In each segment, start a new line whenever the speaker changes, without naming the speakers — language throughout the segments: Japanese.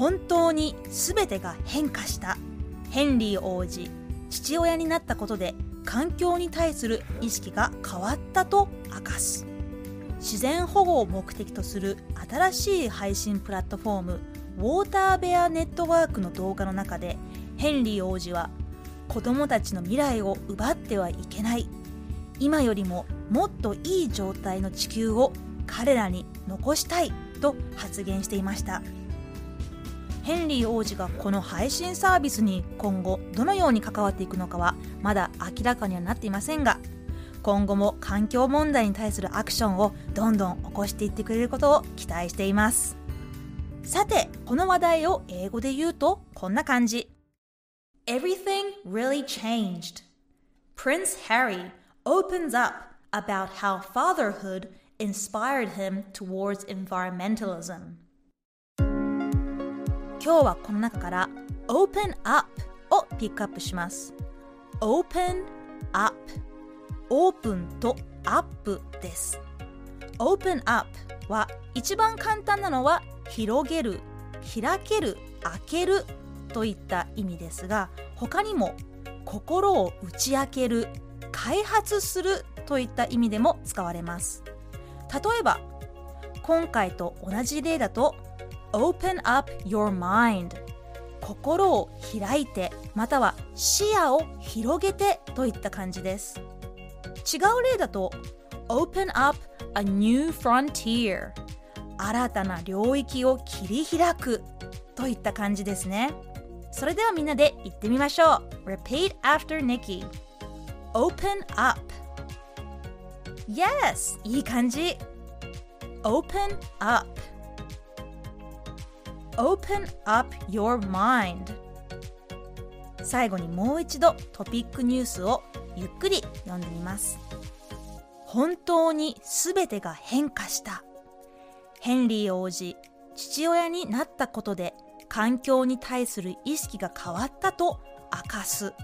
本当に全てが変化した。ヘンリー王子父親になったことで環境に対する意識が変わったと明かす。自然保護を目的とする新しい配信プラットフォームウォーターベアネットワークの動画の中でヘンリー王子は子供たちの未来を奪ってはいけない。今よりももっといい状態の地球を彼らに残したいと発言していました。ヘンリー王子がこの配信サービスに今後どのように関わっていくのかはまだ明らかにはなっていませんが今後も環境問題に対するアクションをどんどん起こしていってくれることを期待しています。さてこの話題を英語で言うとこんな感じ。Everything really changed. Prince Harry opens up about how fatherhood inspired him towards environmentalism. 今日はこの中から Open Up をピックアップします。Open Up オープンとアップです。Open Up は一番簡単なのは広げる開ける開けるといった意味ですが他にも心を打ち明ける開発するといった意味でも使われます。例えば今回と同じ例だと Open up your mind. 心を開いてまたは視野を広げてといった感じです。違う例だと Open up a new frontier. 新たな領域を切り開くといった感じですね。それではみんなで言ってみましょう。Repeat after Nikki. Open up. Yes いい感じ。Open up. Open up your mind 最後にもう一度トピックニュースをゆっくり読んでみます本当に全てが変化したヘンリー王子父親になったことで環境に対する意識が変わったと明かす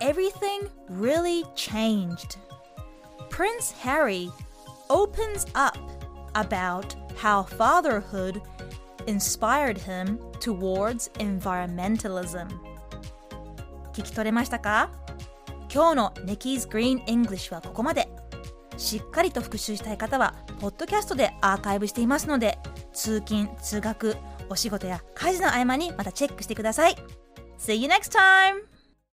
Everything really changed Prince Harry opens up about how fatherhood inspired him towards environmentalism. 聞き取れましたか？今日の Nikki's Green English はここまで。しっかりと復習したい方はポッドキャストでアーカイブしていますので通勤通学お仕事や家事の合間にまたチェックしてください。See you next time!